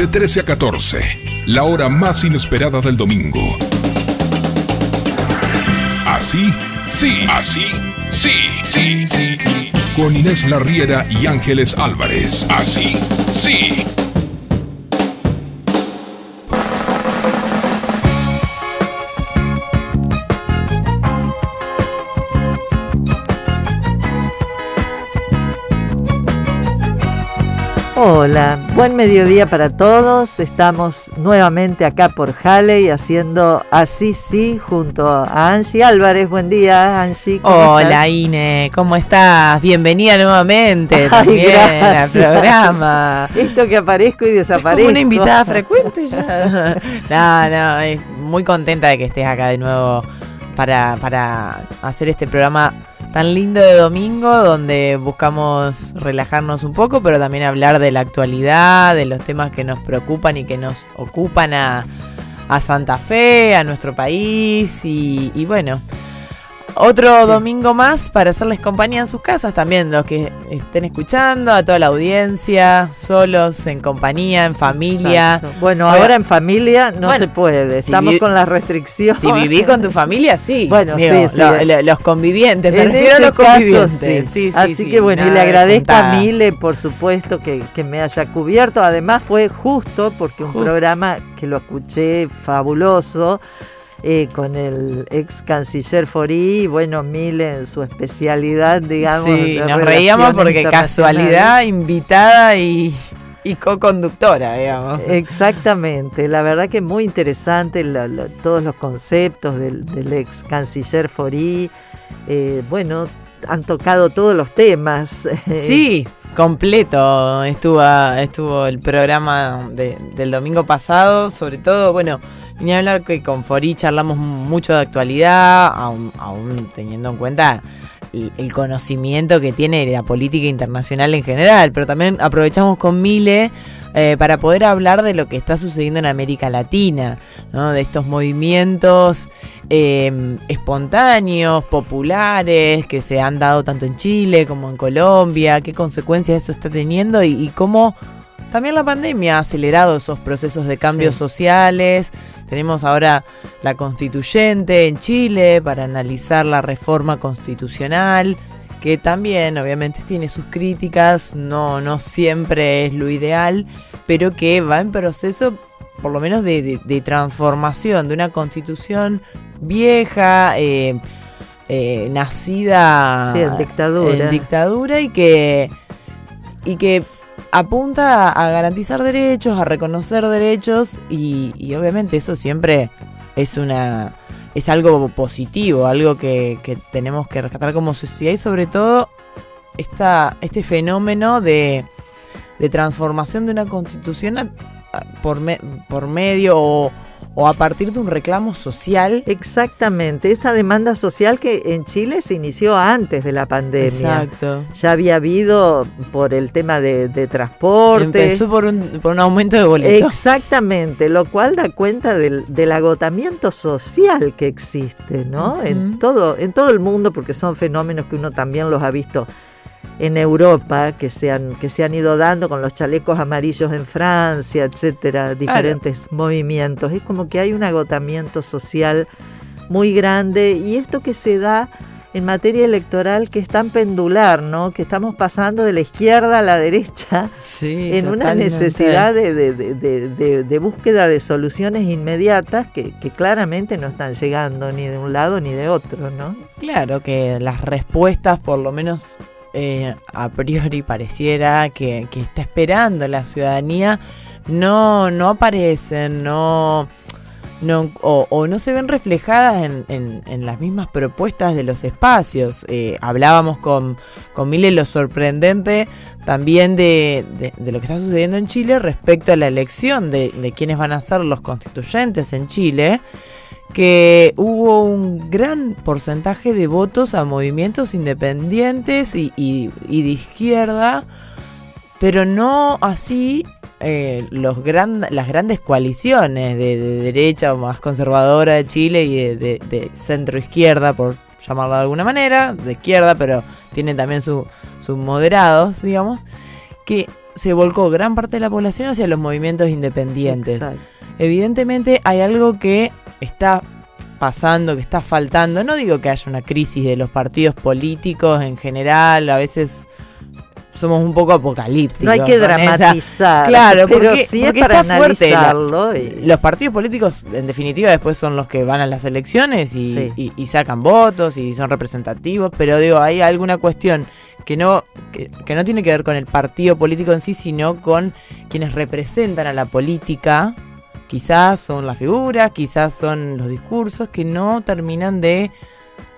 De 13 a 14, la hora más inesperada del domingo. Así, sí, así, sí, sí, sí, sí. Con Inés Larriera y Ángeles Álvarez. Así, sí. Hola, buen mediodía para todos. Estamos nuevamente acá por Halley haciendo Así Sí junto a Angie Álvarez. Buen día, Angie. Hola, Ine, ¿cómo estás? Bienvenida nuevamente también al programa. Esto que aparezco y desaparezco. una invitada frecuente ya. no, no, muy contenta de que estés acá de nuevo para, para hacer este programa tan lindo de domingo donde buscamos relajarnos un poco, pero también hablar de la actualidad, de los temas que nos preocupan y que nos ocupan a, Santa Fe, a nuestro país y, y bueno, otro domingo más para hacerles compañía en sus casas también, los que estén escuchando, a toda la audiencia, solos, en compañía, en familia. Bueno, ahora en familia no se puede, estamos con las restricciones. Si vivís con tu familia, sí. Bueno, sí, los convivientes, me refiero a los convivientes. Sí. Así que bueno, y le agradezco a Mile, por supuesto, que, me haya cubierto. Además fue justo porque un programa que lo escuché fabuloso eh, con el ex canciller Forí, bueno, Mile en su especialidad, digamos. Sí, nos reíamos porque casualidad, invitada y, co-conductora, digamos. Exactamente, la verdad que muy interesante todos los conceptos del, ex canciller Forí. Eh, bueno, han tocado todos los temas. Sí, completo estuvo, estuvo el programa del domingo pasado, sobre todo, bueno, ni hablar que con Fori charlamos mucho de actualidad, aún, teniendo en cuenta el, conocimiento que tiene la política internacional en general, pero también aprovechamos con Mile eh, para poder hablar de lo que está sucediendo en América Latina, de estos movimientos em, espontáneos, populares, que se han dado tanto en Chile como en Colombia, qué consecuencias eso está teniendo y, cómo también la pandemia ha acelerado esos procesos de cambios sociales, tenemos ahora la constituyente en Chile para analizar la reforma constitucional, que también obviamente tiene sus críticas, no, no siempre es lo ideal, pero que va en proceso por lo menos de, transformación de una constitución vieja, eh, eh, nacida en dictadura. en dictadura y que, y que apunta a garantizar derechos, a reconocer derechos y, obviamente eso siempre es una es algo positivo, algo que, tenemos que rescatar como sociedad y sobre todo esta, este fenómeno de, de transformación de una constitución por, por medio o o a partir de un reclamo social. Exactamente, esa demanda social que en Chile se inició antes de la pandemia. Exacto. Ya había habido por el tema de, transporte. Empezó por un, por un aumento de boletos. Exactamente, lo cual da cuenta del, agotamiento social que existe, ¿no? en, todo, en todo el mundo, porque son fenómenos que uno también los ha visto en Europa que se han, que se han ido dando con los chalecos amarillos en Francia, etcétera, diferentes movimientos. Es como que hay un agotamiento social muy grande y esto que se da en materia electoral que es tan pendular, ¿no? Que estamos pasando de la izquierda a la derecha en una necesidad de, de, búsqueda de soluciones inmediatas que, que, claramente no están llegando ni de un lado ni de otro, ¿no? Claro que las respuestas, por lo menos eh, a priori pareciera que, está esperando la ciudadanía no, no aparecen, no, no o, no se ven reflejadas en, las mismas propuestas de los espacios. Eh, hablábamos con, con Mile lo sorprendente también de, de, lo que está sucediendo en Chile respecto a la elección de, de quienes van a ser los constituyentes en Chile que hubo un gran porcentaje de votos a movimientos independientes y, de izquierda, pero no así eh, los las grandes coaliciones de, derecha o más conservadora de Chile y de, centro izquierda, por llamarlo de alguna manera, de izquierda, pero tiene también sus moderados, digamos, que se volcó gran parte de la población hacia los movimientos independientes. Evidentemente hay algo que está pasando, que está faltando. No digo que haya una crisis de los partidos políticos en general, a veces somos un poco apocalípticos. No hay que dramatizar. Claro, pero porque, sí para está fuerte. Los partidos políticos, en definitiva, después son los que van a las elecciones y, sacan votos y son representativos. Pero digo, hay alguna cuestión que no, que, no tiene que ver con el partido político en sí, sino con quienes representan a la política. Quizás son las figuras, quizás son los discursos que no terminan de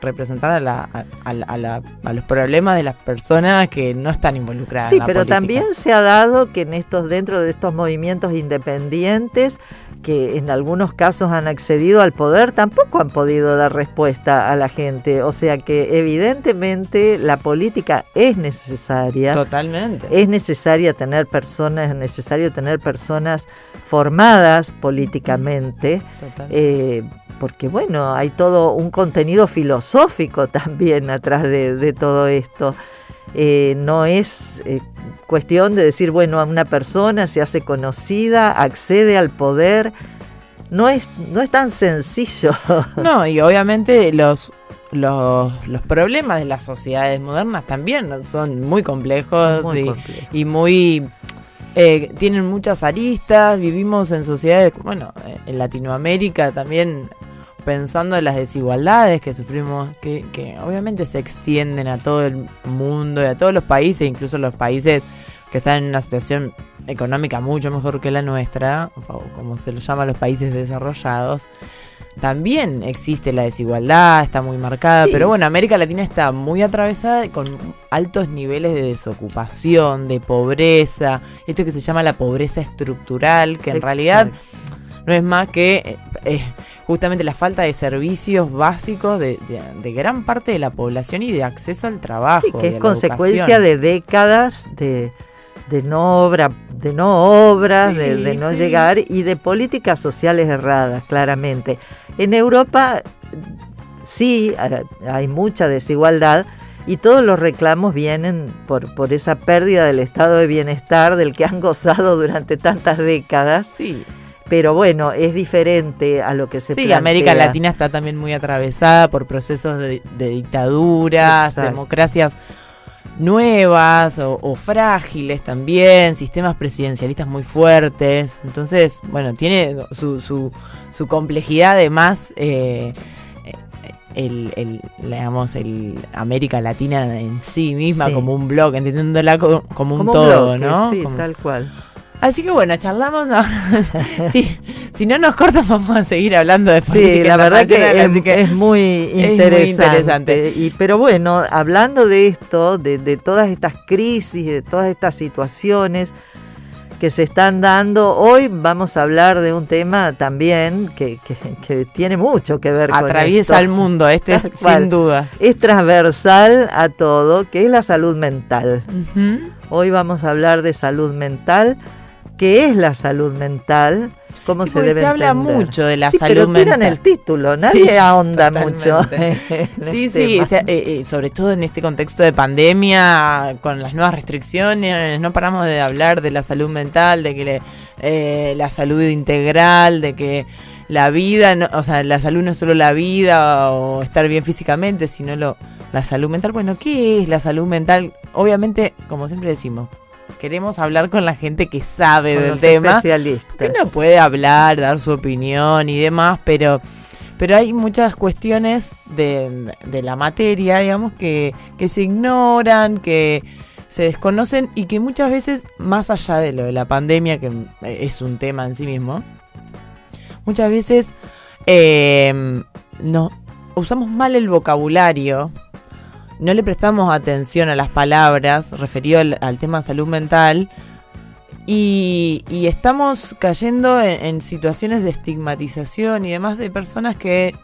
representar a, la, a, los problemas de las personas que no están involucradas. Sí, pero también se ha dado que en estos dentro de estos movimientos independientes que en algunos casos han accedido al poder tampoco han podido dar respuesta a la gente. O sea que evidentemente la política es necesaria. Totalmente. Es necesaria tener personas, es necesario tener personas formadas políticamente. Eh, porque bueno, hay todo un contenido filosófico también atrás de, todo esto. Eh, no es eh, cuestión de decir, bueno, a una persona se hace conocida, accede al poder. No es, no es tan sencillo. No, y obviamente los, los, problemas de las sociedades modernas también son muy complejos, y, muy... Eh, tienen muchas aristas, vivimos en sociedades, bueno, en Latinoamérica también pensando en las desigualdades que sufrimos, que, que, obviamente se extienden a todo el mundo y a todos los países, incluso los países que están en una situación económica mucho mejor que la nuestra, o como se lo llama los países desarrollados, también existe la desigualdad, está muy marcada, pero bueno, América Latina está muy atravesada con altos niveles de desocupación, de pobreza, esto que se llama la pobreza estructural, que en realidad no es más que... Eh, eh, justamente la falta de servicios básicos de, gran parte de la población y de acceso al trabajo. Sí, que es consecuencia de décadas de, no obra, de no obras, de, no llegar y de políticas sociales erradas, claramente. En Europa sí hay mucha desigualdad y todos los reclamos vienen por, por esa pérdida del estado de bienestar del que han gozado durante tantas décadas. Sí pero bueno, es diferente a lo que se Sí, América Latina está también muy atravesada por procesos de, dictaduras, democracias nuevas o, frágiles también, sistemas presidencialistas muy fuertes. Entonces, bueno, tiene su, su, su complejidad además. Eh, el, el, digamos, el América Latina en sí misma como un blog, entendiéndola como, un, todo, ¿no? Sí, tal cual. Así que bueno, charlamos. sí, si no nos cortan, vamos a seguir hablando de política. Sí, la verdad que es, muy interesante. Y, pero bueno, hablando de esto, de, todas estas crisis, de todas estas situaciones que se están dando, hoy vamos a hablar de un tema también que, tiene mucho que ver con Atraviesa el mundo, este sin duda. Es transversal a todo, que es la salud mental. Hoy vamos a hablar de salud mental qué es la salud mental, cómo se debe se habla mucho de la sí, salud pero mental. el título, nadie ahonda mucho. sí, sí, eh, eh, sobre todo en este contexto de pandemia, con las nuevas restricciones, no paramos de hablar de la salud mental, de que eh, la salud integral, de que la vida, o sea, la salud no es solo la vida o estar bien físicamente, sino lo, la salud mental. Bueno, ¿qué es la salud mental? Obviamente, como siempre decimos, queremos hablar con la gente que sabe del tema. Que no puede hablar, dar su opinión y demás, pero, pero hay muchas cuestiones de, la materia, digamos, que, que se ignoran, que se desconocen y que muchas veces, más allá de lo de la pandemia, que es un tema en sí mismo, muchas veces eh, no, usamos mal el vocabulario no le prestamos atención a las palabras referido al, tema salud mental y, estamos cayendo en, situaciones de estigmatización y demás de personas que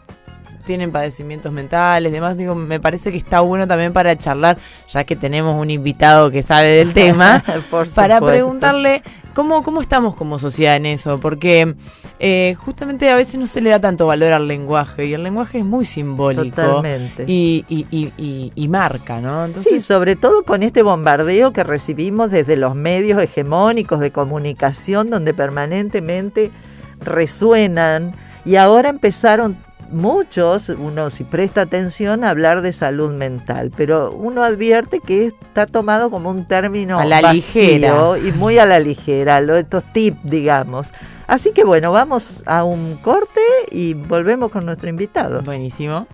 tienen padecimientos mentales, demás, digo, me parece que está bueno también para charlar, ya que tenemos un invitado que sabe del tema, para preguntarle cómo, cómo estamos como sociedad en eso, porque eh, justamente a veces no se le da tanto valor al lenguaje y el lenguaje es muy simbólico Y, y, y, marca, ¿no? Entonces, sí, sobre todo con este bombardeo que recibimos desde los medios hegemónicos de comunicación donde permanentemente resuenan y ahora empezaron muchos, uno si presta atención, a hablar de salud mental, pero uno advierte que está tomado como un término a la ligera y muy a la ligera, lo, estos tips, digamos. Así que bueno, vamos a un corte y volvemos con nuestro invitado. Buenísimo.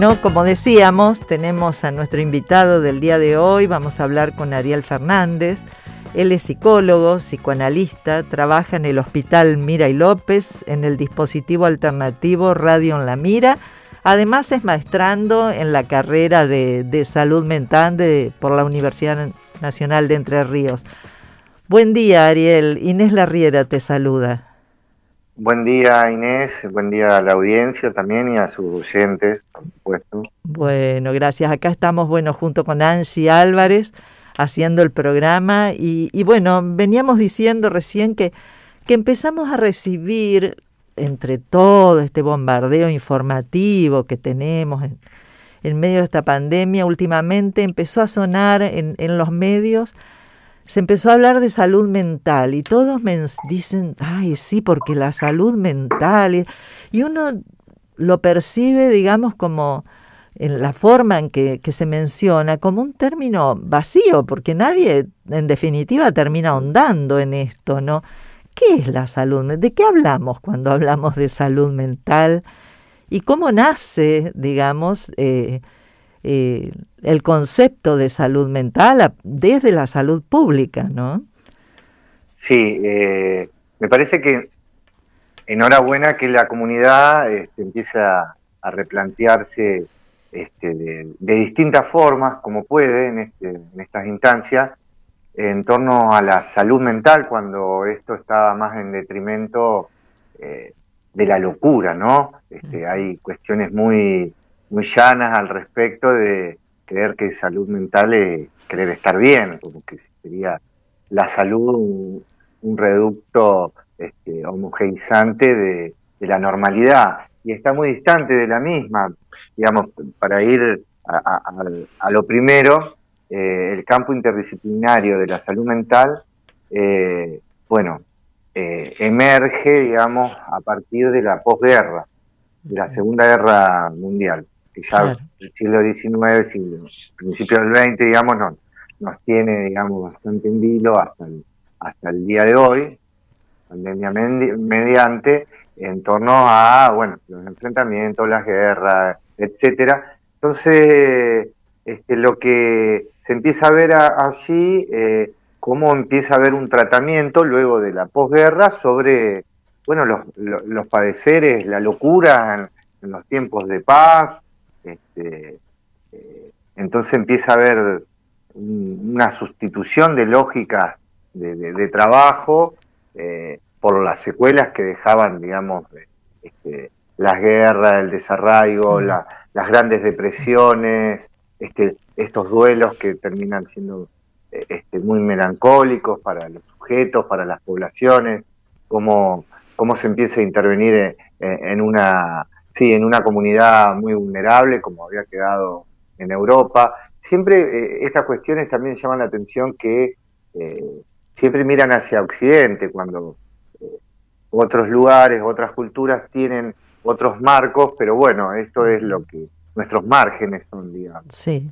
Bueno, como decíamos, tenemos a nuestro invitado del día de hoy, vamos a hablar con Ariel Fernández. Él es psicólogo, psicoanalista, trabaja en el Hospital Mira y López, en el dispositivo alternativo Radio en la Mira. Además es maestrando en la carrera de, salud mental por la Universidad Nacional de Entre Ríos. Buen día, Ariel. Inés Larriera te saluda. Buen día Inés, buen día a la audiencia también y a sus oyentes, por supuesto. Bueno, gracias. Acá estamos, bueno, junto con Angie Álvarez haciendo el programa y, bueno, veníamos diciendo recién que, que empezamos a recibir entre todo este bombardeo informativo que tenemos en, en medio de esta pandemia, últimamente empezó a sonar en, en los medios se empezó a hablar de salud mental y todos me dicen, ay, sí, porque la salud mental, y, uno lo percibe, digamos, como en la forma en que, que, se menciona, como un término vacío, porque nadie, en definitiva, termina ahondando en esto, ¿no? ¿Qué es la salud? ¿De qué hablamos cuando hablamos de salud mental? ¿Y cómo nace, digamos, eh, eh, el concepto de salud mental desde la salud pública, ¿no? Sí, eh, me parece que enhorabuena que la comunidad este, empiece a, replantearse este, de, distintas formas, como puede en, este, en estas instancias, en torno a la salud mental, cuando esto estaba más en detrimento eh, de la locura, ¿no? Este, hay cuestiones muy muy llanas al respecto de creer que salud mental es querer estar bien, como que sería la salud un, reducto este, homogeneizante de, la normalidad. Y está muy distante de la misma. Digamos, para ir a, lo primero, eh, el campo interdisciplinario de la salud mental, eh, bueno, eh, emerge, digamos, a partir de la posguerra, de la Segunda Guerra Mundial ya el siglo XIX, siglo, principio del XX, digamos, no, nos tiene, digamos, bastante en vilo hasta el, hasta el día de hoy, pandemia mediante, en torno a, bueno, los enfrentamientos, las guerras, etcétera. Entonces, este, lo que se empieza a ver allí, eh, cómo empieza a haber un tratamiento luego de la posguerra sobre, bueno, los, los, padeceres, la locura en, los tiempos de paz, este, eh, entonces empieza a haber una sustitución de lógicas de, trabajo eh, por las secuelas que dejaban, digamos, este, las guerras, el desarraigo, las grandes depresiones, este, estos duelos que terminan siendo eh, este, muy melancólicos para los sujetos, para las poblaciones, cómo, cómo se empieza a intervenir en una sí, en una comunidad muy vulnerable, como había quedado en Europa. Siempre eh, estas cuestiones también llaman la atención que eh, siempre miran hacia Occidente, cuando eh, otros lugares, otras culturas tienen otros marcos, pero bueno, esto es lo que nuestros márgenes son, digamos. Sí.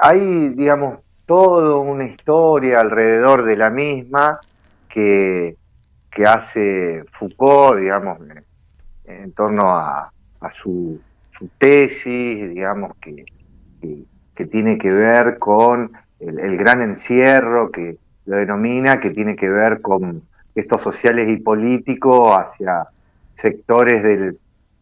hay, digamos, toda una historia alrededor de la misma que, que hace Foucault, digamos, en torno a, su, tesis, digamos, que, que, tiene que ver con el, gran encierro que lo denomina, que tiene que ver con estos sociales y políticos hacia sectores del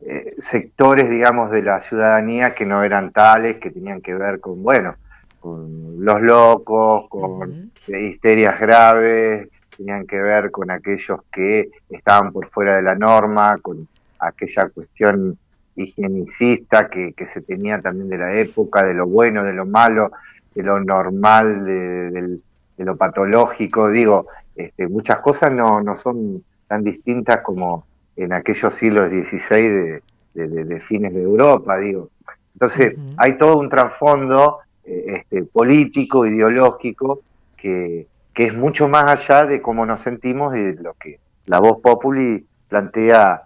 eh, sectores, digamos, de la ciudadanía que no eran tales, que tenían que ver con, bueno, con los locos, con histerias graves, tenían que ver con aquellos que estaban por fuera de la norma, con aquella cuestión higienicista que, se tenía también de la época, de lo bueno, de lo malo, de lo normal, de, lo patológico. Digo, este, muchas cosas no, no son tan distintas como en aquellos siglos XVI de, fines de Europa, digo. Entonces, hay todo un trasfondo eh, este, político, ideológico, que, que es mucho más allá de cómo nos sentimos y de lo que la voz populi plantea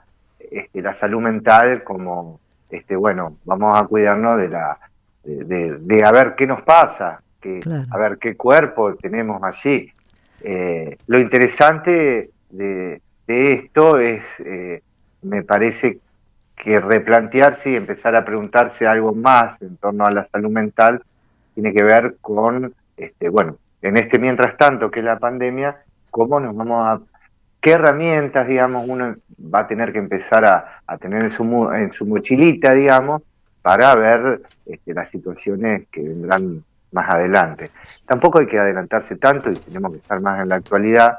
este, la salud mental como, este, bueno, vamos a cuidarnos de la, de, a ver qué nos pasa, que, a ver qué cuerpo tenemos allí. Eh, lo interesante de, esto es, eh, me parece que replantearse y empezar a preguntarse algo más en torno a la salud mental tiene que ver con, este, bueno, en este mientras tanto que es la pandemia, cómo nos vamos a, qué herramientas, digamos, uno va a tener que empezar a, tener en su, en su mochilita, digamos, para ver este, las situaciones que vendrán más adelante. Tampoco hay que adelantarse tanto y tenemos que estar más en la actualidad,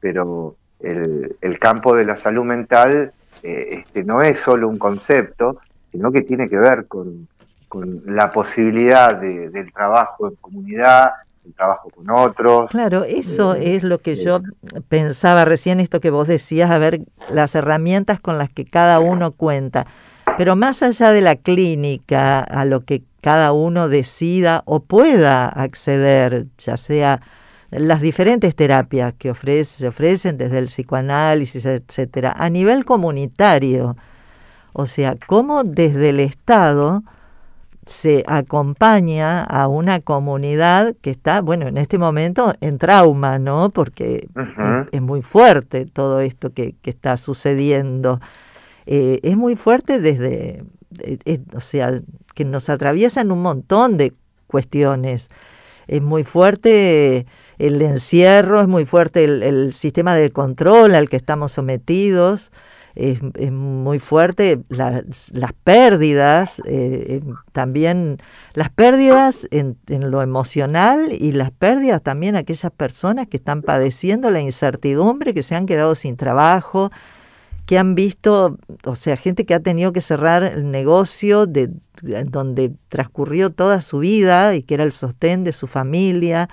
pero el, campo de la salud mental eh, este, no es solo un concepto, sino que tiene que ver con, la posibilidad del trabajo en comunidad, el trabajo con otros. Claro, eso eh, es lo que yo eh, pensaba recién, esto que vos decías, a ver las herramientas con las que cada uno cuenta. Pero más allá de la clínica, a lo que cada uno decida o pueda acceder, ya sea las diferentes terapias que ofrece, se ofrecen desde el psicoanálisis, etcétera, a nivel comunitario. O sea, cómo desde el Estado se acompaña a una comunidad que está, bueno, en este momento en trauma, ¿no? Porque es, muy fuerte todo esto que, está sucediendo. Eh, es muy fuerte desde, eh, eh, o sea, que nos atraviesan un montón de cuestiones. Es muy fuerte el encierro, es muy fuerte el, sistema de control al que estamos sometidos, es, muy fuerte las pérdidas, eh, también las pérdidas en, en, lo emocional y las pérdidas también aquellas personas que están padeciendo la incertidumbre, que se han quedado sin trabajo, que han visto, o sea, gente que ha tenido que cerrar el negocio de donde transcurrió toda su vida y que era el sostén de su familia,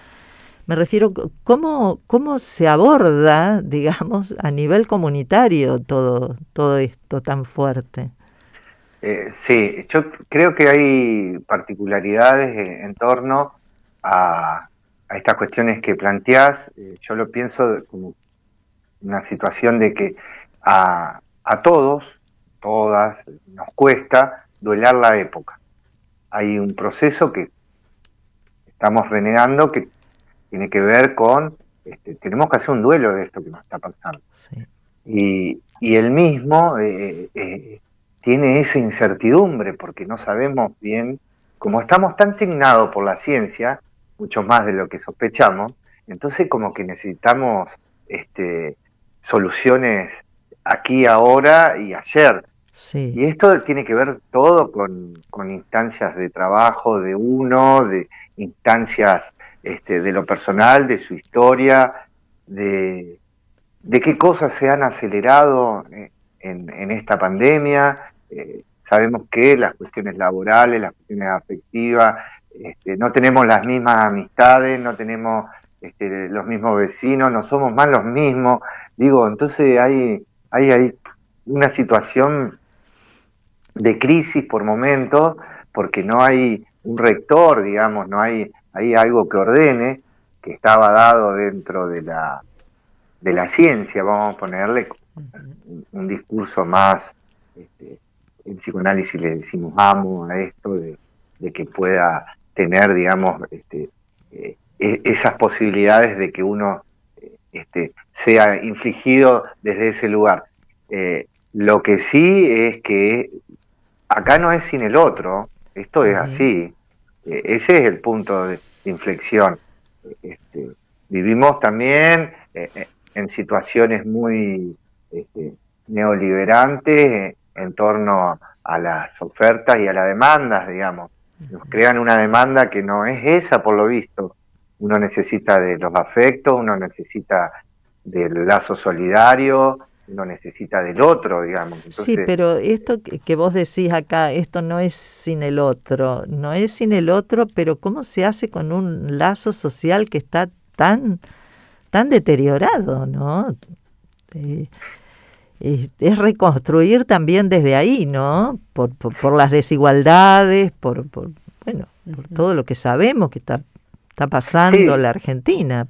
me refiero, ¿cómo, cómo se aborda, digamos, a nivel comunitario todo, todo esto tan fuerte? Eh, sí, yo creo que hay particularidades en, torno a, estas cuestiones que planteás. Eh, yo lo pienso como una situación de que a, a todos, todas, nos cuesta duelar la época. Hay un proceso que estamos renegando que tiene que ver con, este, tenemos que hacer un duelo de esto que nos está pasando. Y, y él mismo eh, eh, tiene esa incertidumbre porque no sabemos bien, como estamos tan signados por la ciencia, mucho más de lo que sospechamos, entonces como que necesitamos este, soluciones aquí, ahora y ayer. Y esto tiene que ver todo con, con, instancias de trabajo de uno, de instancias este, de lo personal, de su historia, de, qué cosas se han acelerado en, esta pandemia. Eh, sabemos que las cuestiones laborales, las cuestiones afectivas, este, no tenemos las mismas amistades, no tenemos este, los mismos vecinos, no somos más los mismos. Digo, entonces hay, hay, hay una situación de crisis por momentos, porque no hay un rector, digamos, no hay hay algo que ordene, que estaba dado dentro de la, de la ciencia, vamos a ponerle un, discurso más, este, en psicoanálisis le decimos amo a esto, de, que pueda tener, digamos, este, eh, e, esas posibilidades de que uno este, sea infligido desde ese lugar. Eh, lo que sí es que acá no es sin el otro, esto es así, ese es el punto de inflexión. Este, vivimos también eh, eh, en situaciones muy este, neoliberantes en torno a las ofertas y a las demandas, digamos. Nos crean una demanda que no es esa, por lo visto. Uno necesita de los afectos, uno necesita del lazo solidario, no necesita del otro, digamos. sí, pero esto que vos decís acá, esto no es sin el otro, no es sin el otro, pero ¿cómo se hace con un lazo social que está tan, tan deteriorado, ¿no? Eh, es, reconstruir también desde ahí, ¿no? Por, por, las desigualdades, por, por bueno, por todo lo que sabemos que está, está pasando la Argentina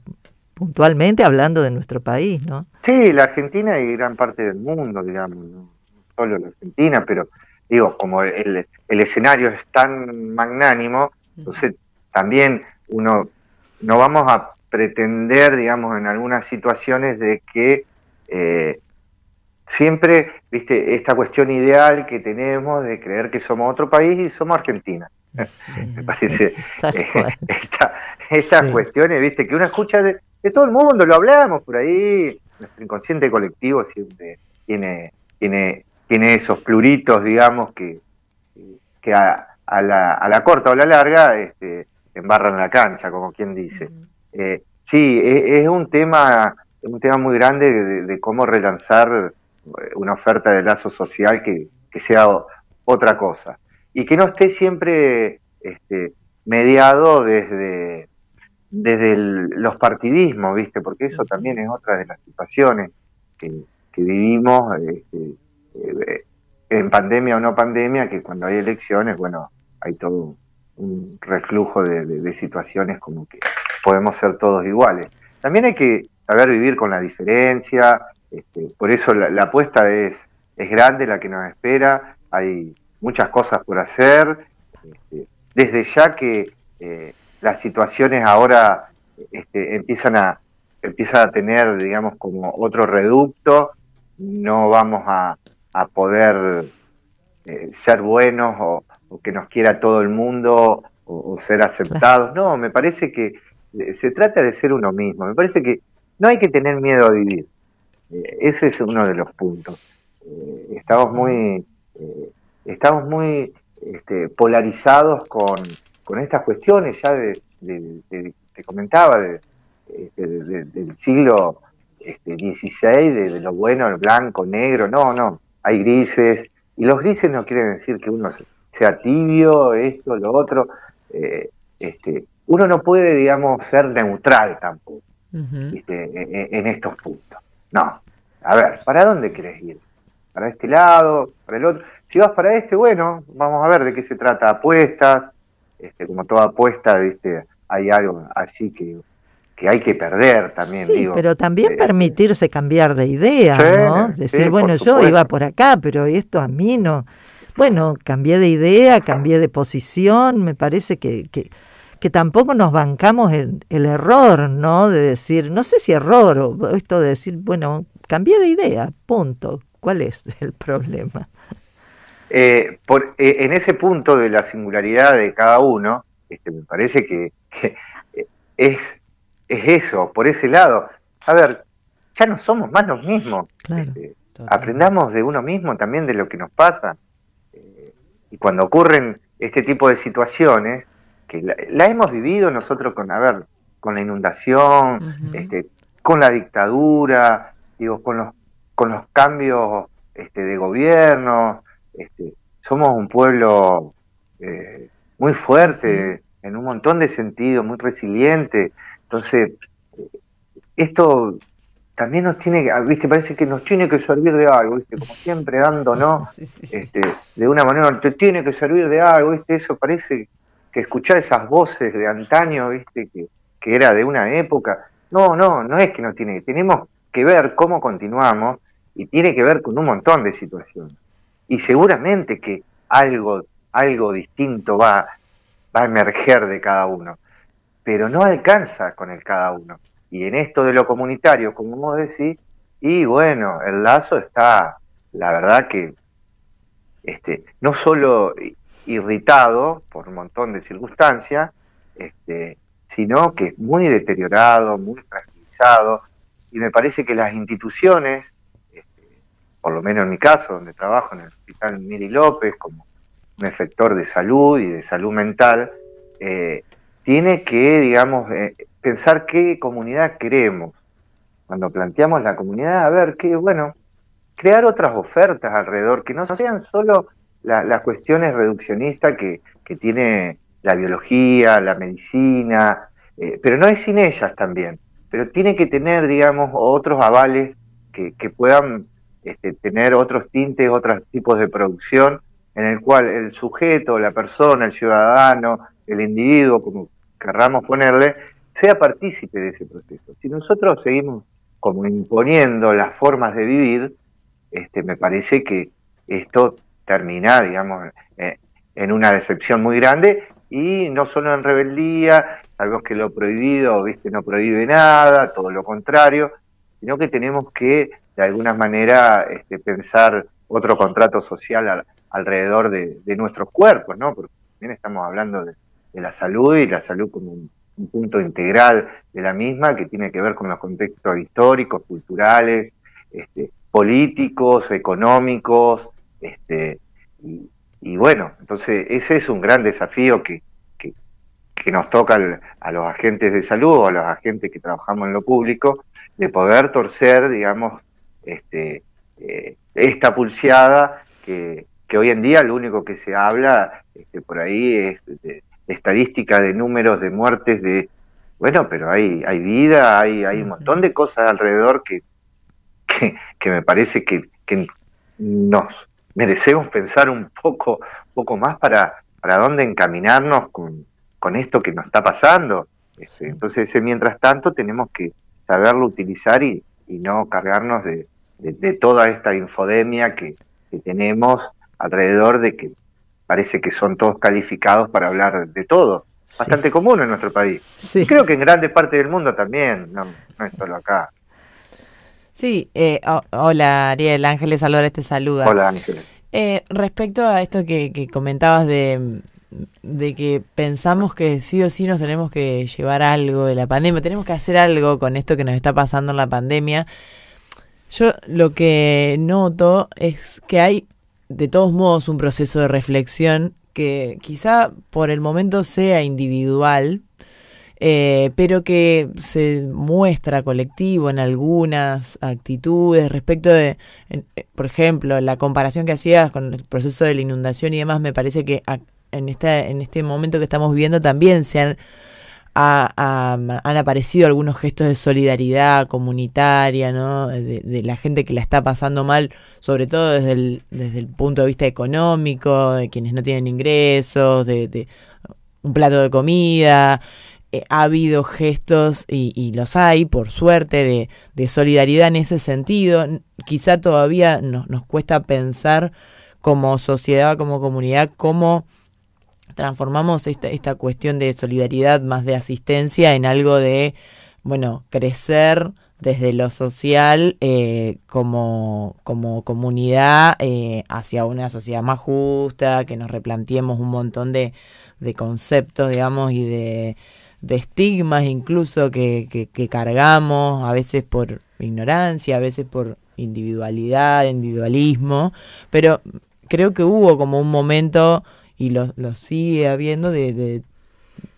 puntualmente hablando de nuestro país, ¿no? Sí, la Argentina y gran parte del mundo, digamos, no solo la Argentina, pero digo, como el, el escenario es tan magnánimo, entonces también uno no vamos a pretender, digamos, en algunas situaciones de que eh, siempre, viste, esta cuestión ideal que tenemos de creer que somos otro país y somos Argentina. Me parece eh, estas cuestiones, viste, que uno escucha de, todo el mundo, lo hablamos por ahí, nuestro inconsciente colectivo siempre tiene, tiene, tiene esos pluritos, digamos, que, que a, la, a la corta o la larga este, embarran la cancha, como quien dice. Eh, sí, es, es, un tema un tema muy grande de, cómo relanzar eh, una oferta de lazo social que, sea otra cosa y que no esté siempre este, mediado desde, desde los partidismos, ¿viste? Porque eso también es otra de las situaciones que, vivimos este, eh, en pandemia o no pandemia, que cuando hay elecciones, bueno, hay todo un reflujo de situaciones como que podemos ser todos iguales. También hay que saber vivir con la diferencia, este, por eso la, apuesta es, es grande, la que nos espera, hay muchas cosas por hacer, este, desde ya que eh, las situaciones ahora este, empiezan a empiezan a tener, digamos, como otro reducto, no vamos a, poder eh, ser buenos o, que nos quiera todo el mundo o ser aceptados. No, me parece que eh, se trata de ser uno mismo. Me parece que no hay que tener miedo a vivir. Eh, ese es uno de los puntos. Eh, estamos muy, eh, estamos muy este, polarizados con, con, estas cuestiones ya de, te comentaba, este, del siglo XVI, este, de, lo bueno, el blanco, negro, no, no, hay grises, y los grises no quieren decir que uno sea tibio, esto, lo otro, este, uno no puede, digamos, ser neutral tampoco en, estos puntos. No, a ver, ¿para dónde querés ir? ¿Para este lado? ¿Para el otro? Si vas para este, bueno, vamos a ver de qué se trata. Apuestas, este, como toda apuesta, ¿viste? hay algo así que, que hay que perder también. Sí, pero también eh, permitirse cambiar de idea, ¿no? Decir, bueno, yo iba por acá, pero esto a mí no. Bueno, cambié de idea, cambié de posición, me parece que, que que tampoco nos bancamos el, error, ¿no? De decir, no sé si error o esto de decir, bueno, cambié de idea, punto. ¿Cuál es el problema? Eh, por, eh, en ese punto de la singularidad de cada uno, este, me parece que, es, es eso, por ese lado. A ver, ya no somos más los mismos. Este, aprendamos de uno mismo también de lo que nos pasa. Eh, y cuando ocurren este tipo de situaciones, que la, hemos vivido nosotros con, a ver, con la inundación, este, con la dictadura, digo, con los, con los cambios este, de gobierno. Este, somos un pueblo eh, muy fuerte en un montón de sentidos, muy resiliente. Entonces, esto también nos tiene que, viste, parece que nos tiene que servir de algo, viste, como siempre dando, ¿no? Este, de una manera, te tiene que servir de algo, viste, eso parece que escuchar esas voces de antaño, viste, que, que era de una época. No, no, no es que no tiene, tenemos que ver cómo continuamos y tiene que ver con un montón de situaciones. Y seguramente que algo, algo distinto va, va a emerger de cada uno, pero no alcanza con el cada uno. Y en esto de lo comunitario, como vos decís, y bueno, el lazo está, la verdad que este, no solo irritado por un montón de circunstancias, este, sino que es muy deteriorado, muy fragilizado, y me parece que las instituciones, por lo menos en mi caso, donde trabajo en el Hospital Miri López como un efector de salud y de salud mental, eh, tiene que, digamos, eh, pensar qué comunidad queremos. Cuando planteamos la comunidad, a ver qué, bueno, crear otras ofertas alrededor, que no sean solo las cuestiones reduccionistas que, que, tiene la biología, la medicina, eh, pero no es sin ellas también, pero tiene que tener, digamos, otros avales que, que puedan este, tener otros tintes, otros tipos de producción, en el cual el sujeto, la persona, el ciudadano, el individuo, como querramos ponerle, sea partícipe de ese proceso. Si nosotros seguimos como imponiendo las formas de vivir, este, me parece que esto termina, digamos, eh, en una decepción muy grande y no solo en rebeldía, algo que lo prohibido, viste, no prohíbe nada, todo lo contrario, sino que tenemos que de alguna manera este, pensar otro contrato social alrededor de, nuestros cuerpos, ¿no? Porque también estamos hablando de, la salud y la salud como un, punto integral de la misma que tiene que ver con los contextos históricos, culturales, este, políticos, económicos, este, y, bueno, entonces ese es un gran desafío que, que, nos toca a los agentes de salud o a los agentes que trabajamos en lo público, de poder torcer, digamos, este, eh, esta pulseada que, que, hoy en día lo único que se habla este, por ahí es de, estadística de números de muertes de bueno pero hay hay vida hay hay un montón de cosas alrededor que que, me parece que, que, nos merecemos pensar un poco poco más para para dónde encaminarnos con, con esto que nos está pasando. Este, entonces mientras tanto tenemos que saberlo utilizar y, y no cargarnos de, de, toda esta infodemia que, tenemos alrededor de que parece que son todos calificados para hablar de todo. Bastante común en nuestro país. Y creo que en grandes partes del mundo también, no, es solo acá. Sí, eh, hola Ariel, Ángeles Álvarez te saluda. Hola Ángeles. Eh, respecto a esto que, que comentabas de, de que pensamos que sí o sí nos tenemos que llevar algo de la pandemia, tenemos que hacer algo con esto que nos está pasando en la pandemia. Yo lo que noto es que hay de todos modos un proceso de reflexión que quizá por el momento sea individual, eh, pero que se muestra colectivo en algunas actitudes respecto de, eh, por ejemplo, la comparación que hacías con el proceso de la inundación y demás, me parece que en, esta, en este momento que estamos viviendo también se han han aparecido algunos gestos de solidaridad comunitaria, ¿no? De, la gente que la está pasando mal, sobre todo desde el, desde el punto de vista económico, de quienes no tienen ingresos, de, un plato de comida. Eh, ha habido gestos, y, los hay, por suerte, de, solidaridad en ese sentido. Quizá todavía nos, nos cuesta pensar como sociedad, como comunidad, cómo transformamos esta, esta cuestión de solidaridad más de asistencia en algo de, bueno, crecer desde lo social eh, como, como comunidad eh, hacia una sociedad más justa, que nos replanteemos un montón de, de conceptos, digamos, y de, de estigmas incluso que, que, que, cargamos, a veces por ignorancia, a veces por individualidad, individualismo, pero creo que hubo como un momento y lo, lo sigue habiendo de, de,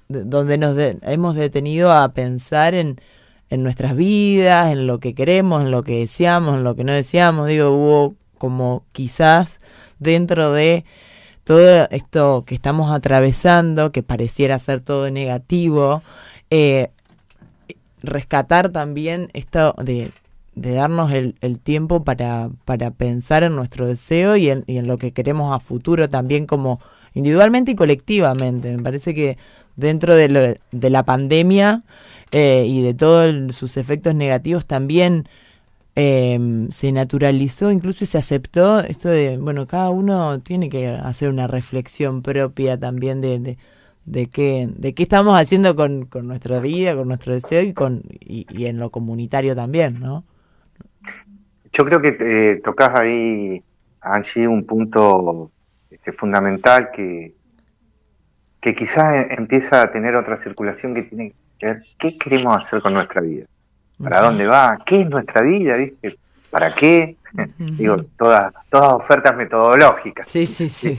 donde nos hemos detenido a pensar en, en nuestras vidas, en lo que queremos, en lo que deseamos, en lo que no deseamos. Digo, hubo como quizás dentro de todo esto que estamos atravesando, que pareciera ser todo negativo, eh, rescatar también esto de, de darnos el, el, tiempo para, para pensar en nuestro deseo y en, y en lo que queremos a futuro también como individualmente y colectivamente. Me parece que dentro de, de la pandemia eh, y de todos sus efectos negativos también em, se naturalizó, incluso se aceptó esto de, bueno, cada uno tiene que hacer una reflexión propia también de, de, qué, de qué estamos haciendo con, con nuestra vida, con nuestro deseo y, con, y, en lo comunitario también, ¿no? Yo creo que eh, tocas ahí, Angie, un punto es fundamental que, que quizás empieza a tener otra circulación que tiene que ver qué queremos hacer con nuestra vida, para dónde va, qué es nuestra vida, ¿viste? ¿Para qué? Digo, todas, todas ofertas metodológicas. Sí, sí, sí,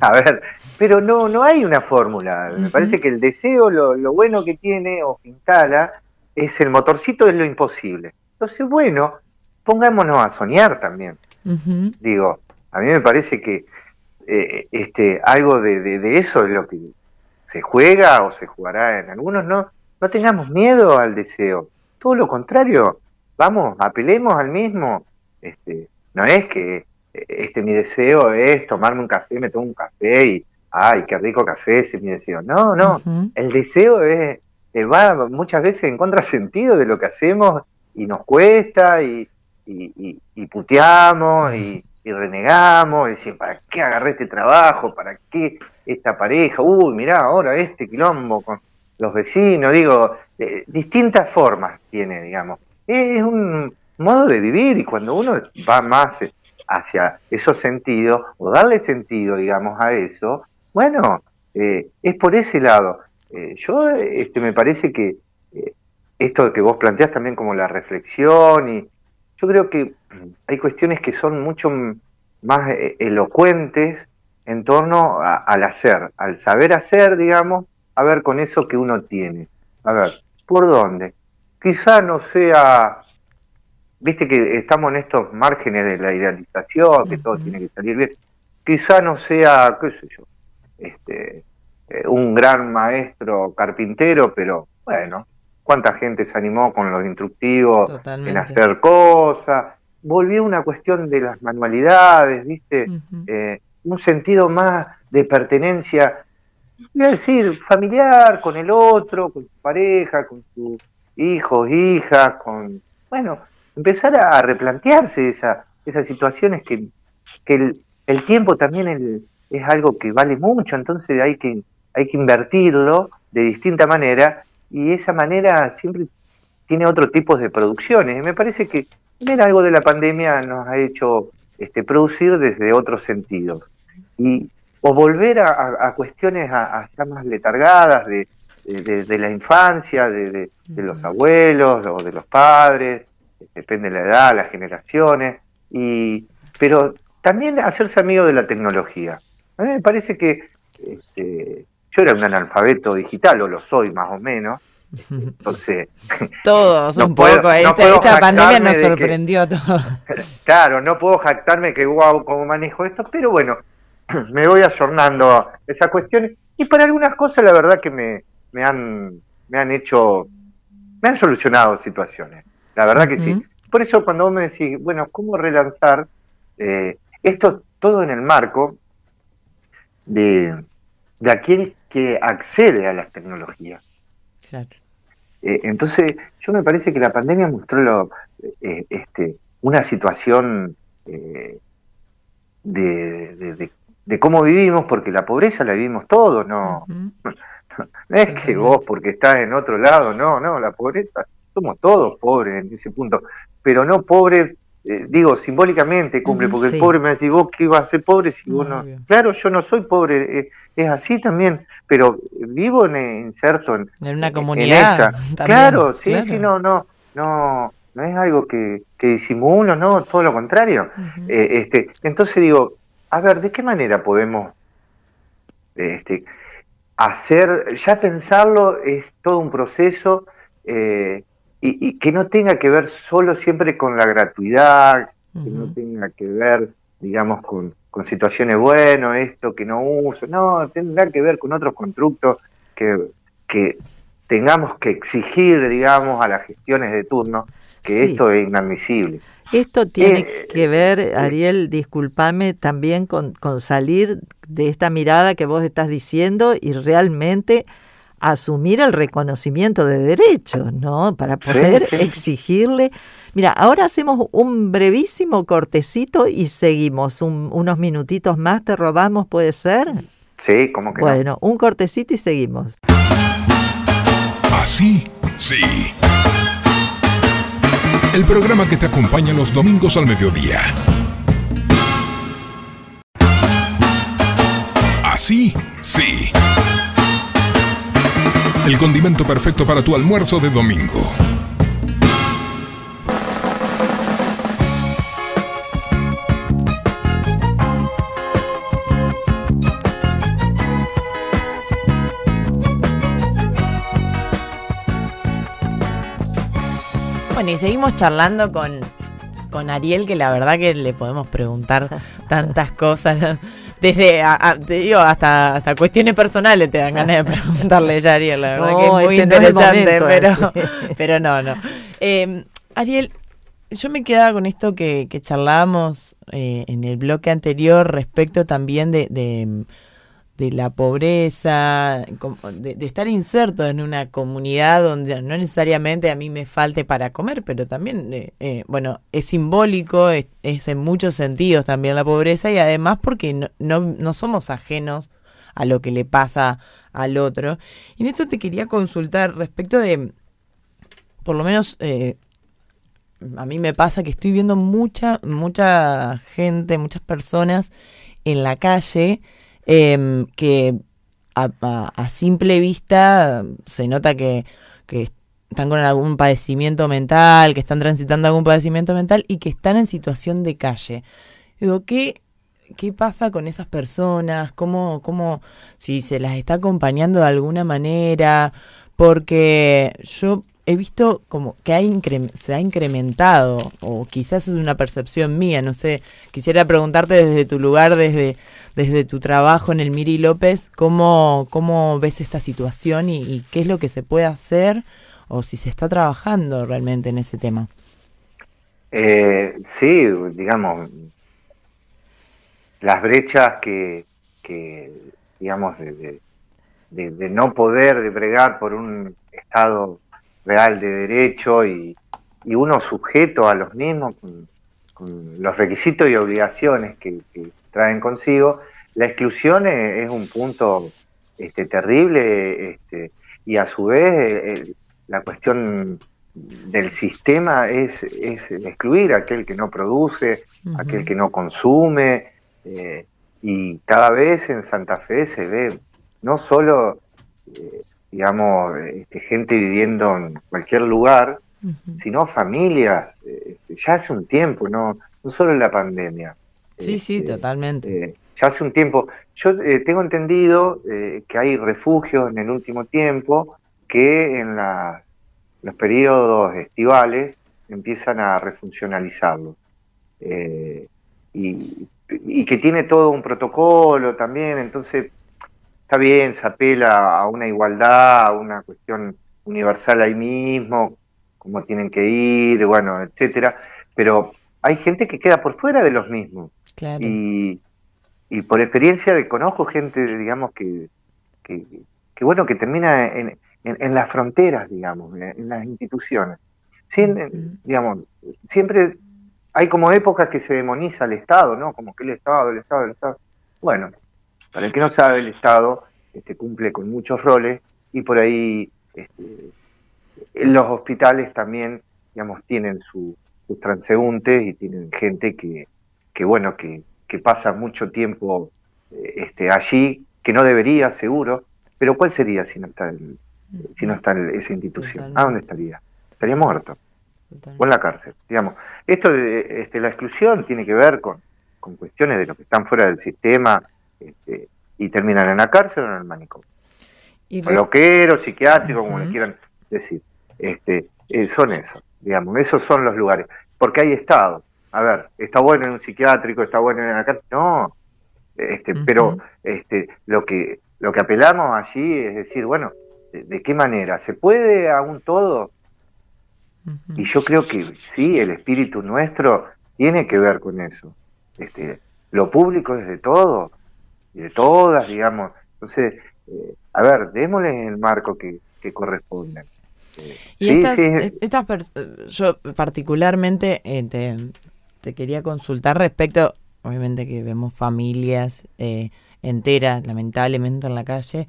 A ver, pero no, no hay una fórmula. Me parece que el deseo, lo, lo bueno que tiene o instala, es el motorcito de lo imposible. Entonces, bueno, pongámonos a soñar también. Digo, a mí me parece que eh, este, algo de, de, eso es lo que se juega o se jugará en algunos, no, no tengamos miedo al deseo, todo lo contrario, vamos, apelemos al mismo, este, no es que este mi deseo es tomarme un café, me tomo un café y ay, qué rico café, ese es mi deseo. No, no, el deseo es, eh, va muchas veces en contrasentido de lo que hacemos y nos cuesta y, y, y puteamos y, y renegamos, y decimos, ¿para qué agarré este trabajo? ¿Para qué esta pareja? Uy, mirá, ahora este quilombo con los vecinos, digo, distintas formas tiene, digamos. Es un, modo de vivir y cuando uno va más hacia esos sentidos o darle sentido, digamos, a eso, bueno, eh, es por ese lado. Eh, yo este, me parece que eh, esto que vos planteás también como la reflexión y yo creo que hay cuestiones que son mucho más elocuentes en torno al hacer, al saber hacer, digamos, a ver con eso que uno tiene. A ver, ¿por dónde? Quizá no sea, viste que estamos en estos márgenes de la idealización, que todo tiene que salir bien. Quizá no sea, qué sé yo, este, eh, un gran maestro carpintero, pero bueno, cuánta gente se animó con los instructivos en hacer cosas. Volvió una cuestión de las manualidades, ¿viste? Eh, un sentido más de pertenencia, voy a decir, familiar con el otro, con su pareja, con sus hijos, hijas, con, bueno, empezar a replantearse esa, esas situaciones que, que el, tiempo también es algo que vale mucho, entonces hay que, hay que invertirlo de distinta manera y esa manera siempre tiene otro tipo de producciones. Y me parece que también algo de la pandemia nos ha hecho este, producir desde otros sentidos. Y, o volver a, cuestiones a, más letargadas de, de, la infancia, de, los abuelos o de los padres, depende de la edad, las generaciones, y, pero también hacerse amigo de la tecnología. A mí me parece que este, yo era un analfabeto digital, o lo soy más o menos, entonces. Todos, un poco. esta, pandemia nos sorprendió a todos. Claro, no puedo jactarme que wow, cómo manejo esto, pero bueno, me voy ayornando esas cuestiones. Y para algunas cosas, la verdad que me, me, han, me han hecho. Me han solucionado situaciones. La verdad que sí. Por eso, cuando vos me decís, bueno, ¿cómo relanzar? Eh, esto todo en el marco de, de aquel que accede a las tecnologías. Claro. Eh, entonces, yo me parece que la pandemia mostró eh, este, una situación eh, de, cómo vivimos, porque la pobreza la vivimos todos, no, no es que vos porque estás en otro lado, no, no, la pobreza, somos todos pobres en ese punto, pero no pobres eh, digo, simbólicamente cumple, porque el pobre me dice, vos qué ibas a ser pobre si vos no... Claro, yo no soy pobre, eh, es así también, pero vivo en, inserto en, una comunidad. claro, sí, sí, no, no, no, no es algo que, que disimulo, no, todo lo contrario. Eh, este, entonces digo, a ver, ¿de qué manera podemos este, hacer, ya pensarlo es todo un proceso, eh, y, que no tenga que ver solo siempre con la gratuidad, que no tenga que ver, digamos, con, situaciones buenas, esto que no uso, no, tendrá que ver con otros constructos que, que tengamos que exigir, digamos, a las gestiones de turno que esto es inadmisible. Esto tiene eh, que ver, eh, Ariel, discúlpame, también con, con salir de esta mirada que vos estás diciendo y realmente asumir el reconocimiento de derechos, ¿no? Para poder exigirle. Mira, ahora hacemos un brevísimo cortecito y seguimos unos minutitos más, te robamos, ¿puede ser? Sí, como que Bueno, un cortecito y seguimos. Así, sí. El programa que te acompaña los domingos al mediodía. Así, sí el condimento perfecto para tu almuerzo de domingo. Bueno, y seguimos charlando con, con Ariel, que la verdad que le podemos preguntar tantas cosas desde, te digo, hasta, hasta cuestiones personales te dan ganas de preguntarle ya, Ariel, la verdad que es muy este interesante, pero, pero no, no. Eh, Ariel, yo me quedaba con esto que, que charlábamos eh, en el bloque anterior respecto también de de la pobreza, de, estar inserto en una comunidad donde no necesariamente a mí me falte para comer, pero también, eh, eh, bueno, es simbólico, es, en muchos sentidos también la pobreza y además porque no, no, somos ajenos a lo que le pasa al otro. Y en esto te quería consultar respecto de, por lo menos, eh, a mí me pasa que estoy viendo mucha, mucha gente, muchas personas en la calle em, que a, simple vista se nota que, están con algún padecimiento mental, que están transitando algún padecimiento mental y que están en situación de calle. Digo, ¿qué, qué pasa con esas personas? ¿Cómo, cómo, si se las está acompañando de alguna manera? Porque yo he visto como que se ha incrementado, o quizás es una percepción mía, no sé, quisiera preguntarte desde tu lugar, desde, desde tu trabajo en el Miri López, ¿cómo, cómo ves esta situación y, qué es lo que se puede hacer o si se está trabajando realmente en ese tema? Eh, sí, digamos, las brechas que, digamos, de, no poder de bregar por un Estado real de derecho y, uno sujeto a los mismos con, los requisitos y obligaciones que, traen consigo, la exclusión es, un punto este, terrible este, y a su vez eh, eh, la cuestión del sistema es, es excluir a aquel que no produce, aquel que no consume, eh, y cada vez en Santa Fe se ve no solo digamos, este, gente viviendo en cualquier lugar, sino familias, este, ya hace un tiempo, no, no solo en la pandemia. Sí, sí, este, totalmente. Eh, ya hace un tiempo. Yo eh, tengo entendido eh, que hay refugios en el último tiempo que en los periodos estivales empiezan a refuncionalizarlo. Y, y, que tiene todo un protocolo también, entonces está bien, se apela a una igualdad, a una cuestión universal ahí mismo, cómo tienen que ir, bueno, etcétera, pero hay gente que queda por fuera de los mismos. Y, y por experiencia conozco gente, digamos, que, que, bueno, que termina en, en, las fronteras, digamos, en, las instituciones. digamos, siempre hay como épocas que se demoniza el Estado, ¿no? Como que el Estado, el Estado, el Estado. Bueno, para el que no sabe, el Estado este, cumple con muchos roles y por ahí este, los hospitales también, digamos, tienen sus transeúntes y tienen gente que, que bueno, que, que pasa mucho tiempo eh, este, allí, que no debería, seguro, pero ¿cuál sería si no está, el, si no está esa institución? ¿A dónde estaría? Estaría muerto. O en la cárcel, digamos. Esto de este, la exclusión tiene que ver con, con cuestiones de los que están fuera del sistema, este, y terminan en la cárcel o en el manicomio. Y Loquero, psiquiátrico, como le quieran decir. Este, eh, son esos, digamos, esos son los lugares. Porque hay estado. A ver, está bueno en un psiquiátrico, está bueno en la cárcel. No, este, pero este, lo que lo que apelamos allí es decir, bueno, ¿de, qué manera? ¿Se puede aún todo? Y yo creo que sí, el espíritu nuestro tiene que ver con eso. Este, lo público es de todo, de todas, digamos. Entonces, eh, a ver, démosle el marco que, que corresponde. Eh, y estas, eh, estas yo particularmente te, te, quería consultar respecto, obviamente que vemos familias enteras, lamentablemente, en la calle,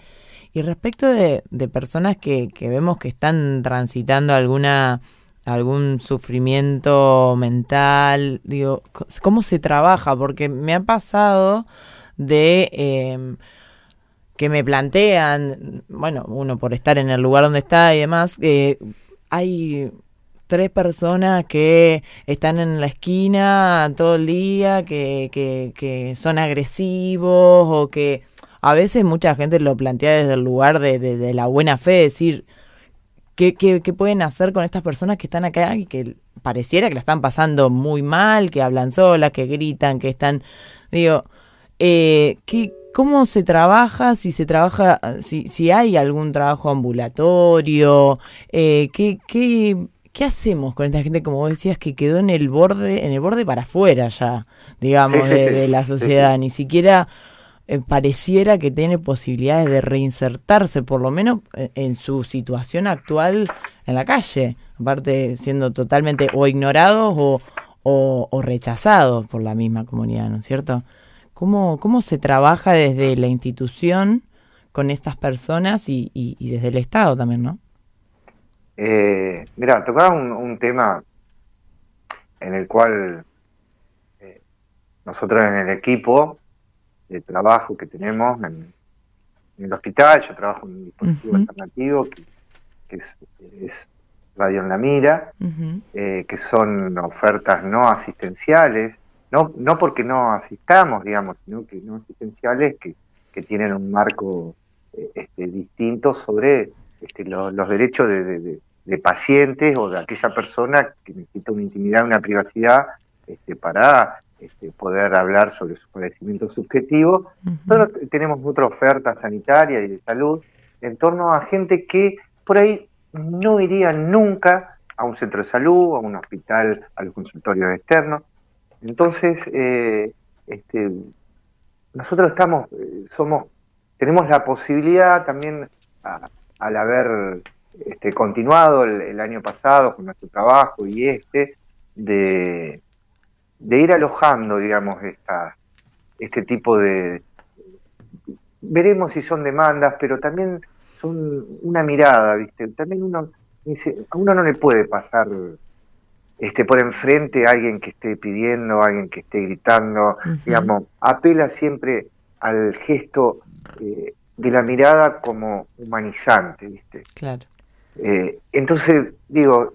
y respecto de, de personas que, que vemos que están transitando alguna algún sufrimiento mental, digo, ¿cómo se trabaja? Porque me ha pasado de em, que me plantean, bueno, uno por estar en el lugar donde está y demás, eh, hay tres personas que están en la esquina todo el día, que, que, son agresivos o que a veces mucha gente lo plantea desde el lugar de, de, la buena fe, decir, ¿qué, ¿qué, qué, pueden hacer con estas personas que están acá y que pareciera que la están pasando muy mal, que hablan solas, que gritan, que están, digo, eh, ¿qué, ¿Cómo se trabaja? Si se trabaja, si, si hay algún trabajo ambulatorio, eh, ¿qué, qué, qué hacemos con esta gente, como vos decías, que quedó en el borde, en el borde para afuera ya, digamos, de, la sociedad? Ni siquiera eh, pareciera que tiene posibilidades de reinsertarse, por lo menos eh, en su situación actual en la calle, aparte siendo totalmente o ignorados o, o, o rechazados por la misma comunidad, ¿no es cierto? ¿Cómo, cómo se trabaja desde la institución con estas personas y, desde el Estado también, no? Eh, mira, tocaba un, tema en el cual eh, nosotros en el equipo de trabajo que tenemos en, el hospital, yo trabajo en un dispositivo alternativo que, es, Radio en la Mira, eh, que son ofertas no asistenciales, no, no porque no asistamos, digamos, sino que no asistenciales que, que tienen un marco eh, este, distinto sobre este, los derechos de, pacientes o de aquella persona que necesita una intimidad, una privacidad este, para este, poder hablar sobre su padecimiento subjetivo. Nosotros tenemos otra oferta sanitaria y de salud en torno a gente que por ahí no iría nunca a un centro de salud, a un hospital, a los consultorios externos. Entonces, eh, este, nosotros estamos, eh, somos, tenemos la posibilidad también, al haber este, continuado el, año pasado con nuestro trabajo y este, de, de ir alojando, digamos, esta, este tipo de... Veremos si son demandas, pero también son una mirada, ¿viste? También uno a uno no le puede pasar este por enfrente a alguien que esté pidiendo, a alguien que esté gritando, digamos, apela siempre al gesto eh, de la mirada como humanizante, ¿viste? Claro. Eh, entonces, digo,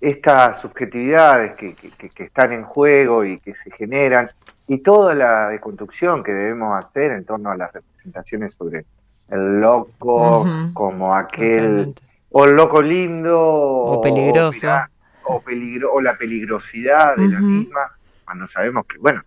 estas subjetividades que, que, están en juego y que se generan, y toda la deconstrucción que debemos hacer en torno a las representaciones sobre el loco como aquel, o el loco lindo, o peligroso, o, peligro, o la peligrosidad de la misma, cuando sabemos que, bueno,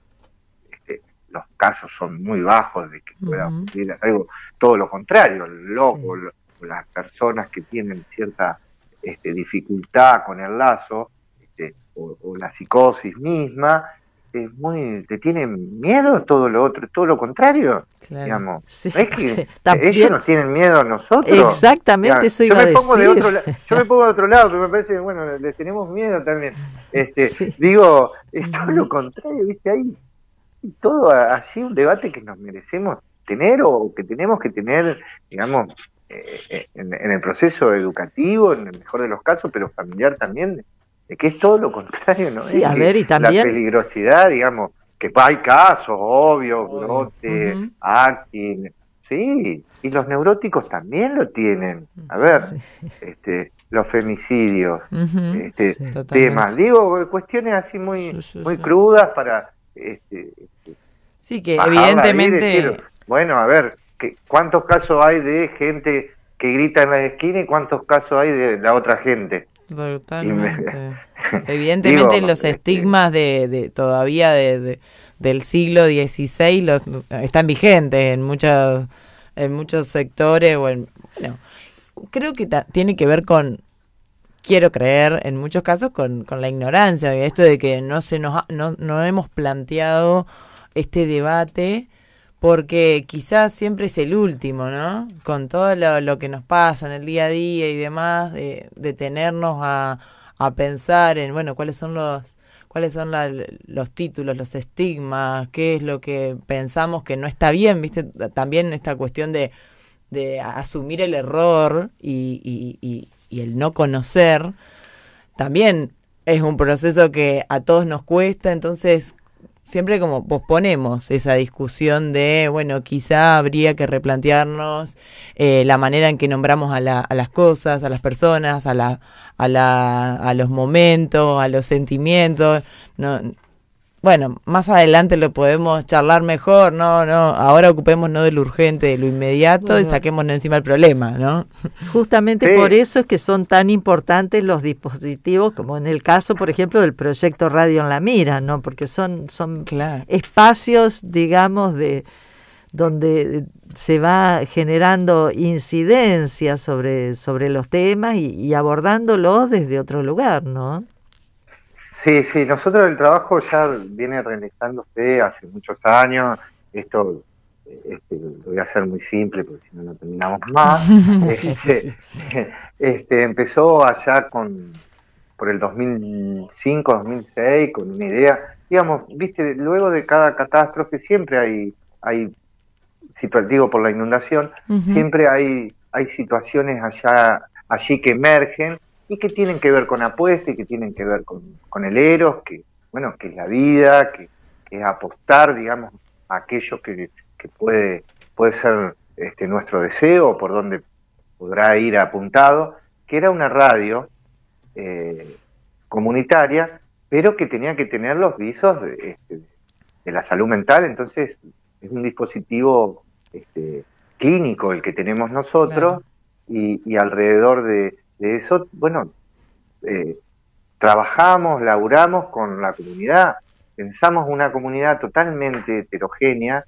los casos son muy bajos de que pueda ocurrir algo, todo lo contrario, loco, las personas que tienen cierta este, dificultad con el lazo, este, o, la psicosis misma, es muy, te tienen miedo todo lo otro, todo lo contrario, digamos. es que ellos nos tienen miedo a nosotros. Exactamente, eso iba yo me pongo De otro, yo me pongo de otro lado, pero me parece, bueno, les tenemos miedo también. Este, Digo, es todo lo contrario, ¿viste? Hay todo así un debate que nos merecemos tener o que tenemos que tener, digamos, eh, eh, en, el proceso educativo, en el mejor de los casos, pero familiar también, de que es todo lo contrario, ¿no? Sí, a ver, y también... La peligrosidad, digamos, que hay casos, obvio, brote, acting, sí, y los neuróticos también lo tienen. A ver, este, los femicidios, este, temas, digo, cuestiones así muy, muy crudas para... Este, este sí, que evidentemente... bueno, a ver, ¿cuántos casos hay de gente que grita en la esquina y cuántos casos hay de la otra gente? Totalmente. Evidentemente los este, estigmas de, de todavía de, del siglo XVI los, están vigentes en muchos en muchos sectores bueno, creo que tiene que ver con quiero creer en muchos casos con, con la ignorancia esto de que no se nos no, no hemos planteado este debate porque quizás siempre es el último, ¿no? Con todo lo, que nos pasa en el día a día y demás, de detenernos a, a pensar en, bueno, cuáles son los cuáles son los títulos, los estigmas, qué es lo que pensamos que no está bien, ¿viste? También esta cuestión de, de asumir el error y, y, y, y el no conocer, también es un proceso que a todos nos cuesta, entonces siempre como posponemos esa discusión de, bueno, quizá habría que replantearnos eh, la manera en que nombramos a, la, a, las cosas, a las personas, a, la, a, la, a los momentos, a los sentimientos. No, bueno, más adelante lo podemos charlar mejor, no, no, ahora ocupemos no de lo urgente, de lo inmediato y saquémonos encima el problema, ¿no? Justamente por eso es que son tan importantes los dispositivos, como en el caso, por ejemplo, del proyecto Radio en la Mira, ¿no? Porque son, son espacios, digamos, de donde se va generando incidencia sobre, sobre los temas y, y abordándolos desde otro lugar, ¿no? Sí, sí, nosotros el trabajo ya viene realizándose hace muchos años. Esto este, lo voy a hacer muy simple porque si no, no terminamos más. Este, este, empezó allá con por el 2005, 2006, con una idea. Digamos, viste, luego de cada catástrofe siempre hay, hay digo por la inundación, siempre hay, hay situaciones allá, allí que emergen y que tienen que ver con apuestas y que tienen que ver con, con el Eros, que, bueno, que es la vida, que, es apostar, digamos, a aquello que, puede, puede ser este, nuestro deseo, por donde podrá ir apuntado, que era una radio eh, comunitaria, pero que tenía que tener los visos de, este, la salud mental, entonces es un dispositivo este, clínico el que tenemos nosotros y, alrededor de, eso, bueno, eh, trabajamos, laburamos con la comunidad, pensamos una comunidad totalmente heterogénea,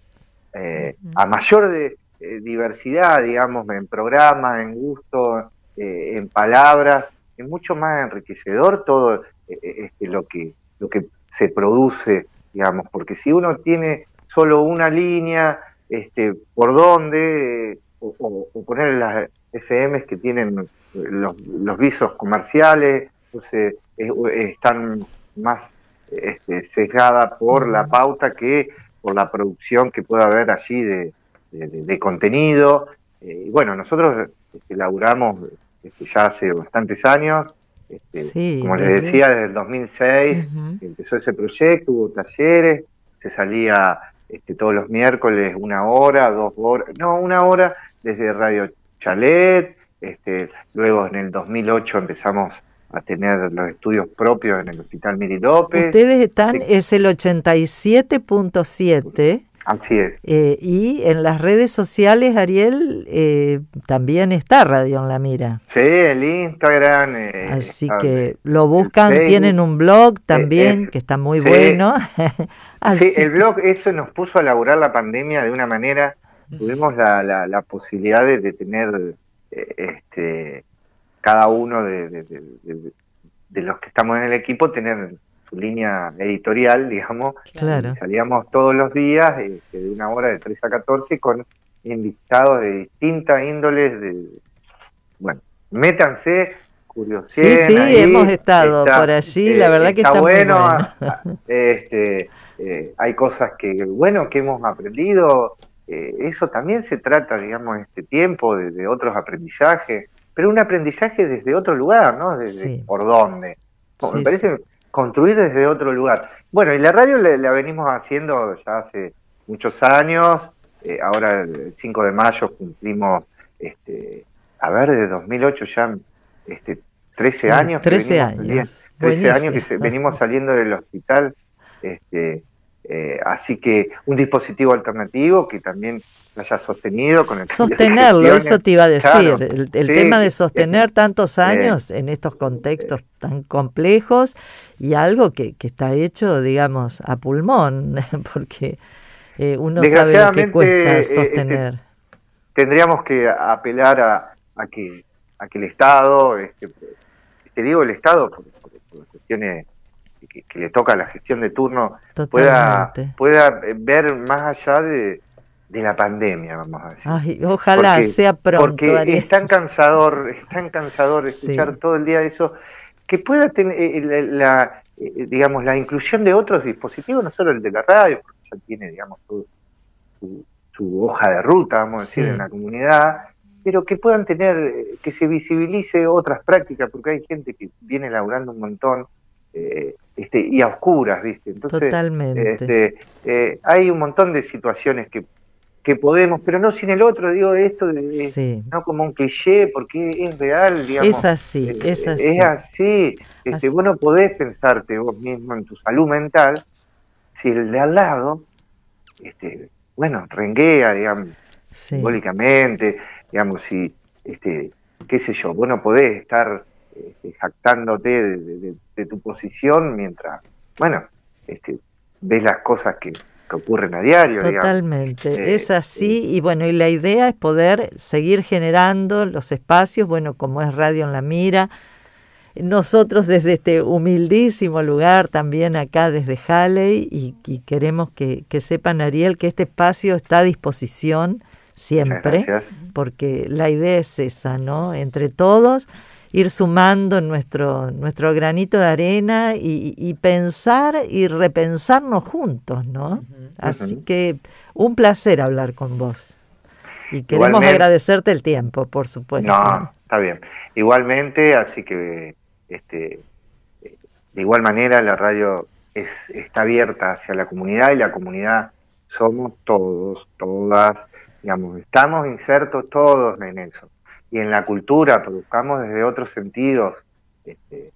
eh, a mayor de, eh, diversidad, digamos, en programas, en gusto, en palabras, es mucho más enriquecedor todo este, lo, que, lo que se produce, digamos, porque si uno tiene solo una línea, este, por dónde, o, poner las FMs que tienen los, los visos comerciales, entonces están más este, sesgadas por la pauta que por la producción que pueda haber allí de, contenido. Eh, y bueno, nosotros este, laburamos este, ya hace bastantes años, este, como les decía, desde el 2006 empezó ese proyecto, hubo talleres, se salía este, todos los miércoles una hora, dos horas, no, una hora desde Radio Chalet, este, luego en el 2008 empezamos a tener los estudios propios en el Hospital Miri López. Ustedes están, es el 87.7. Así es. Eh, y en las redes sociales, Ariel, eh, también está Radio en la Mira. Sí, el Instagram. Eh, Así que lo buscan, tienen un blog también, que está muy bueno. sí, el blog, eso nos puso a laburar la pandemia de una manera, tuvimos la, la, posibilidad de, tener este, cada uno de, de los que estamos en el equipo, tener su línea editorial, digamos. Salíamos todos los días, este, de una hora de 3 a 14, con invitados de distintas índoles. De, bueno, métanse, curiosidad. Sí, sí, hemos estado por allí, la verdad que está, bueno. Este, eh, hay cosas que, bueno, que hemos aprendido. Eh, eso también se trata, digamos, este tiempo de, otros aprendizajes, pero un aprendizaje desde otro lugar, ¿no? Desde por dónde. me parece construir desde otro lugar. Bueno, y la radio la, venimos haciendo ya hace muchos años, eh, ahora el 5 de mayo cumplimos, este, a ver, de 2008 ya este, 13 años. 13 años. 13 años que venimos saliendo del hospital. Este, eh, así que un dispositivo alternativo que también haya sostenido con el sostenerlo eso te iba a decir. El, tema de sostener tantos años en estos contextos tan complejos y algo que, que está hecho digamos a pulmón porque eh, uno sabe lo que cuesta eh, sostener. tendríamos que apelar a, a, que a que el Estado este, te digo el Estado por cuestiones que, le toca la gestión de turno pueda, pueda ver más allá de, la pandemia, vamos a decir. ojalá sea pronto. Porque es tan cansador, es tan cansador escuchar todo el día eso, que pueda tener eh, eh, la, eh, digamos, la inclusión de otros dispositivos, no solo el de la radio, porque ya tiene, digamos, su, hoja de ruta, vamos a decir, en la comunidad, pero que puedan tener, que se visibilice otras prácticas, porque hay gente que viene laburando un montón eh, este, y a oscuras, ¿viste? Entonces, Totalmente. Este, eh, hay un montón de situaciones que, que podemos, pero no sin el otro, digo, esto de, no como un cliché, porque es real, digamos. Es así, eh, es así. Es así. Este, Vos no podés pensarte vos mismo en tu salud mental si el de al lado, este, bueno, renguea, digamos, simbólicamente, digamos, si, este, qué sé yo, vos no podés estar este, jactándote de, tu posición mientras, bueno, este, ves las cosas que, ocurren a diario. Totalmente, eh, es así y bueno, y la idea es poder seguir generando los espacios, bueno, como es Radio en la Mira, nosotros desde este humildísimo lugar, también acá desde Halley, y, queremos que, que, sepan, Ariel, que este espacio está a disposición siempre, porque la idea es esa, ¿no? Entre todos ir sumando nuestro, nuestro granito de arena y, pensar y repensarnos juntos, ¿no? Así que un placer hablar con vos. Y queremos agradecerte el tiempo, por supuesto. No, está bien. Igualmente, así que este, de igual manera la radio es, está abierta hacia la comunidad y la comunidad somos todos, todas, digamos, estamos insertos todos en eso. Y en la cultura, buscamos desde otros sentidos este,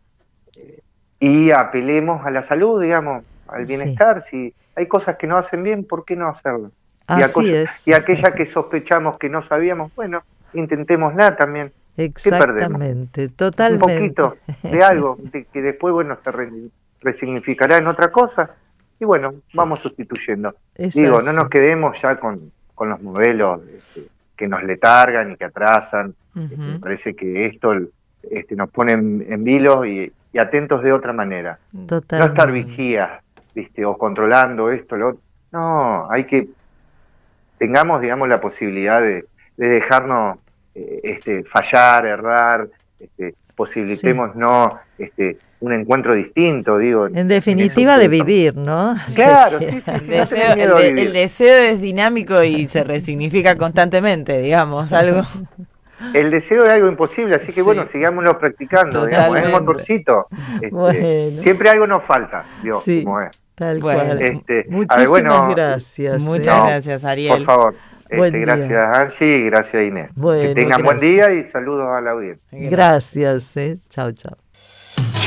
eh, y apelemos a la salud, digamos, al bienestar. Si hay cosas que no hacen bien, ¿por qué no hacerlas? Así es. y aquella que sospechamos que no sabíamos, bueno, intentémosla también. Exactamente, totalmente. Un poquito de algo que después, bueno, se resignificará en otra cosa y bueno, vamos sustituyendo. Digo, no nos quedemos ya con, con los modelos este, que nos letargan y que atrasan. Este, me parece que esto este, nos pone en, vilo y, atentos de otra manera. No estar vigías, ¿viste? o controlando esto, lo otro. No, hay que tengamos, digamos, la posibilidad de, dejarnos eh, este, fallar, errar, este, posibilitemos no este, un encuentro distinto, digo. En definitiva, de vivir, ¿no? Claro, sí, sí, el, deseo, es dinámico y se resignifica constantemente, digamos, algo. El deseo es algo imposible, así que bueno, sigámoslo practicando, digamos, es motorcito. Este, siempre algo nos falta, Dios, como es. Tal cual. Este, Muchísimas gracias. Muchas gracias, Ariel. Por favor. Este, gracias Angie y gracias Inés. que tengan buen día y saludos a la audiencia. Gracias. Eh. Chao, chao.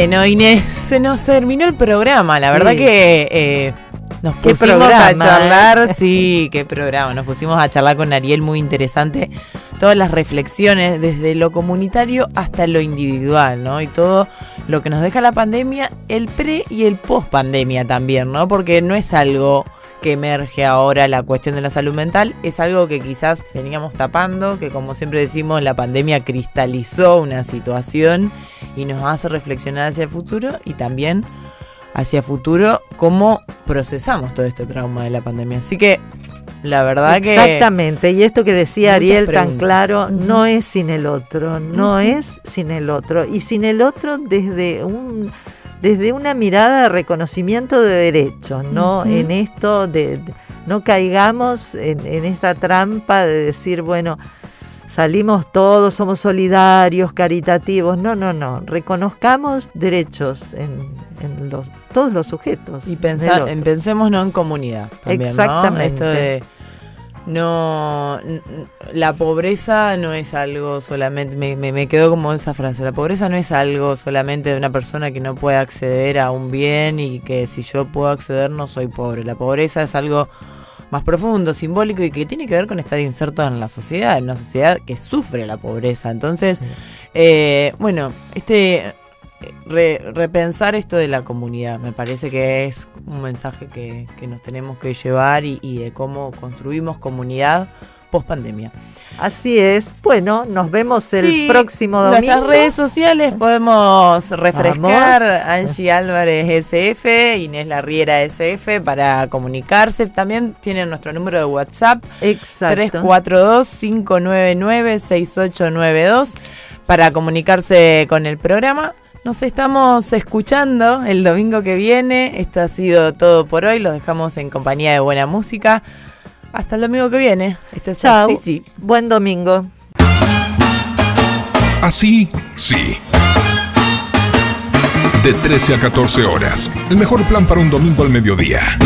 Bueno, Inés, se nos terminó el programa. La verdad que eh, nos pusimos programa, a charlar. ¿eh? Sí, qué programa. Nos pusimos a charlar con Ariel, muy interesante. Todas las reflexiones, desde lo comunitario hasta lo individual, ¿no? Y todo lo que nos deja la pandemia, el pre y el post pandemia también, ¿no? Porque no es algo que emerge ahora la cuestión de la salud mental, es algo que quizás veníamos tapando, que como siempre decimos, la pandemia cristalizó una situación y nos hace reflexionar hacia el futuro y también hacia el futuro cómo procesamos todo este trauma de la pandemia. Así que la verdad que... Exactamente, y esto que decía Ariel tan claro, no es sin el otro, no es sin el otro, y sin el otro desde un desde una mirada de reconocimiento de derechos, no en esto de, de- no caigamos en, en esta trampa de decir, bueno, salimos todos, somos solidarios, caritativos, no, no, no, reconozcamos derechos en, en los, todos los sujetos. Y pensar, otro. pensemos no en comunidad también, Exactamente. ¿no? Esto de no la pobreza no es algo solamente me, me, me quedó como esa frase la pobreza no es algo solamente de una persona que no puede acceder a un bien y que si yo puedo acceder no soy pobre la pobreza es algo más profundo, simbólico y que tiene que ver con estar inserto en la sociedad, en una sociedad que sufre la pobreza. Entonces, eh, bueno, este re- repensar esto de la comunidad me parece que es un mensaje que, que nos tenemos que llevar y, y de cómo construimos comunidad post pandemia. Así es. Bueno, nos vemos el Sí, próximo domingo. Nuestras redes sociales podemos refrescar Vamos. Angie Álvarez SF, Inés Larriera SF para comunicarse. También tienen nuestro número de WhatsApp Exacto. 342-599-6892 para comunicarse con el programa. Nos estamos escuchando el domingo que viene. Esto ha sido todo por hoy. Los dejamos en compañía de buena música. Hasta el domingo que viene. Esto es Chau. así, sí. Buen domingo. Así, sí. De 13 a 14 horas. El mejor plan para un domingo al mediodía.